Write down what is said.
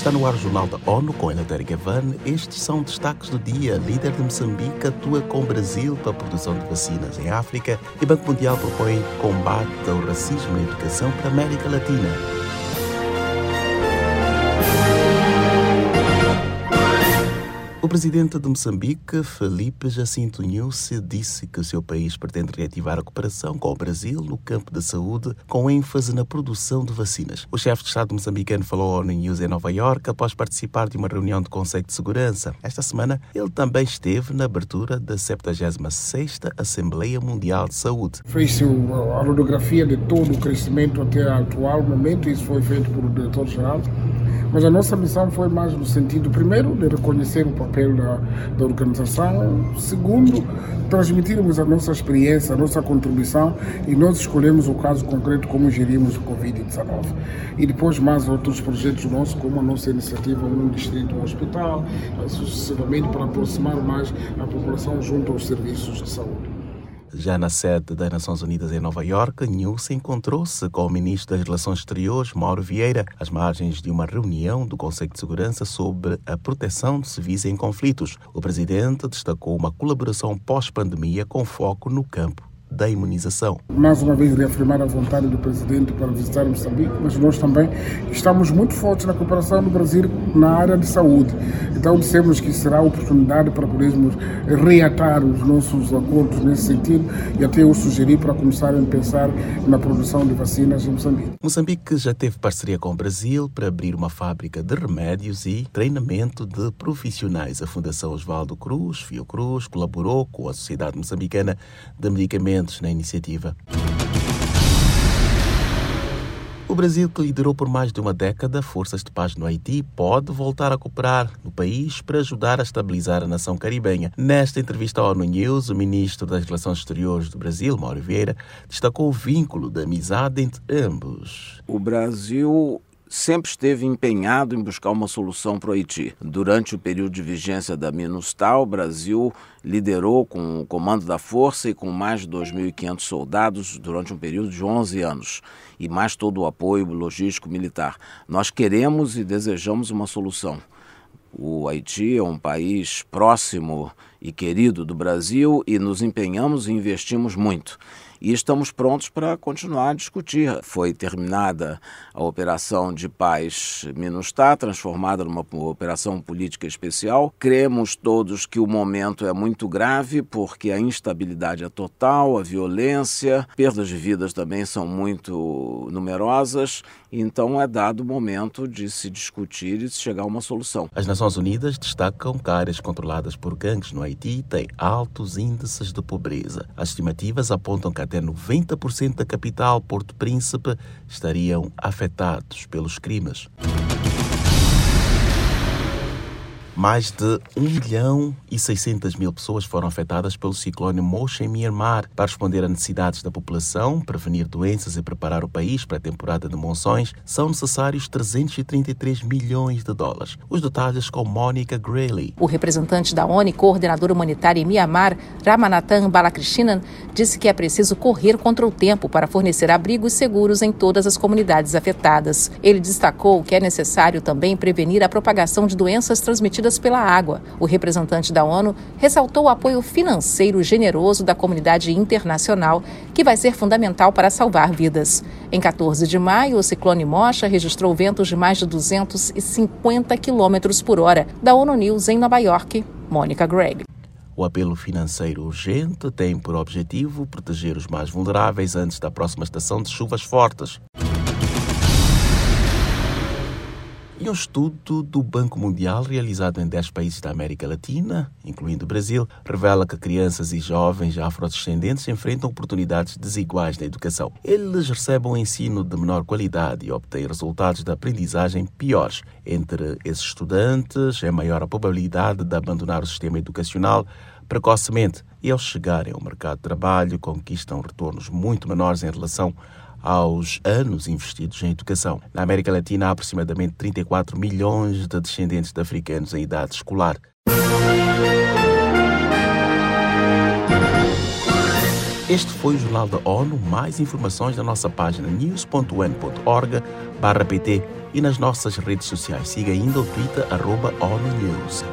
Está no ar o Jornal da ONU com Eleutério Gavan. Estes são destaques do dia. Líder de Moçambique atua com o Brasil para a produção de vacinas em África e Banco Mundial propõe combate ao racismo na educação para a América Latina. Presidente de Moçambique, Felipe Jacinto Nhusse, disse que o seu país pretende reativar a cooperação com o Brasil no campo da saúde, com ênfase na produção de vacinas. O chefe de Estado moçambicano falou ao News em Nova York após participar de uma reunião de Conselho de Segurança. Esta semana, ele também esteve na abertura da 76ª Assembleia Mundial de Saúde. Fez-se a radiografia de todo o crescimento até o atual momento, isso foi feito pelo diretor-geral mas a nossa missão foi mais no sentido, primeiro, de reconhecer o papel da, da organização, segundo, transmitirmos a nossa experiência, a nossa contribuição e nós escolhemos o caso concreto como gerimos o Covid-19. E depois mais outros projetos nossos, como a nossa iniciativa Um Distrito um Hospital, sucessivamente para aproximar mais a população junto aos serviços de saúde. Já na sede das Nações Unidas em Nova York, Nilce encontrou-se com o ministro das Relações Exteriores, Mauro Vieira, às margens de uma reunião do Conselho de Segurança sobre a proteção de civis em conflitos. O presidente destacou uma colaboração pós-pandemia com foco no campo da imunização. Mais uma vez reafirmar a vontade do presidente para visitar Moçambique, mas nós também estamos muito fortes na cooperação do Brasil na área de saúde. Então dissemos que será a oportunidade para podermos reatar os nossos acordos nesse sentido e até eu sugeri para começarem a pensar na produção de vacinas em Moçambique. Moçambique já teve parceria com o Brasil para abrir uma fábrica de remédios e treinamento de profissionais. A Fundação Osvaldo Cruz, Fiocruz, colaborou com a Sociedade Moçambicana de Medicamentos na iniciativa. O Brasil, que liderou por mais de uma década forças de paz no Haiti, pode voltar a cooperar no país para ajudar a estabilizar a nação caribenha. Nesta entrevista ao ONU News, o ministro das Relações Exteriores do Brasil, Mauro Vieira, destacou o vínculo da amizade entre ambos. O Brasil sempre esteve empenhado em buscar uma solução para o Haiti. Durante o período de vigência da MINUSTAH, o Brasil liderou com o comando da força e com mais de 2.500 soldados durante um período de 11 anos e mais todo o apoio logístico militar. Nós queremos e desejamos uma solução. O Haiti é um país próximo e querido do Brasil e nos empenhamos e investimos muito e estamos prontos para continuar a discutir. Foi terminada a operação de paz MINUSTAH, transformada numa operação política especial. Cremos todos que o momento é muito grave, porque a instabilidade é total, a violência, perdas de vidas também são muito numerosas, então é dado o momento de se discutir e de chegar a uma solução. As Nações Unidas destacam que áreas controladas por gangues no Haiti têm altos índices de pobreza. As estimativas apontam que até 90% da capital, Porto Príncipe, estariam afetados pelos crimes. Mais de 1 milhão e 600 mil pessoas foram afetadas pelo ciclone Moshe em Myanmar. Para responder às necessidades da população, prevenir doenças e preparar o país para a temporada de monções, são necessários 333 milhões de dólares. Os detalhes com Mônica Grayley. O representante da ONU, coordenador humanitário em Myanmar, Ramanathan Balakrishnan, disse que é preciso correr contra o tempo para fornecer abrigos seguros em todas as comunidades afetadas. Ele destacou que é necessário também prevenir a propagação de doenças transmitidas pela água. O representante da ONU ressaltou o apoio financeiro generoso da comunidade internacional, que vai ser fundamental para salvar vidas. Em 14 de maio, o ciclone Mocha registrou ventos de mais de 250 quilômetros por hora. Da ONU News em Nova York, Mônica Gregg. O apelo financeiro urgente tem por objetivo proteger os mais vulneráveis antes da próxima estação de chuvas fortes. E um estudo do Banco Mundial, realizado em 10 países da América Latina, incluindo o Brasil, revela que crianças e jovens afrodescendentes enfrentam oportunidades desiguais na educação. Eles recebem um ensino de menor qualidade e obtêm resultados de aprendizagem piores. Entre esses estudantes, é maior a probabilidade de abandonar o sistema educacional precocemente e, ao chegarem ao mercado de trabalho, conquistam retornos muito menores em relação aos anos investidos em educação. Na América Latina, há aproximadamente 34 milhões de descendentes de africanos em idade escolar. Este foi o Jornal da ONU. Mais informações na nossa página news.un.org/pt e nas nossas redes sociais. Siga ainda o Twitter, arroba ONU News.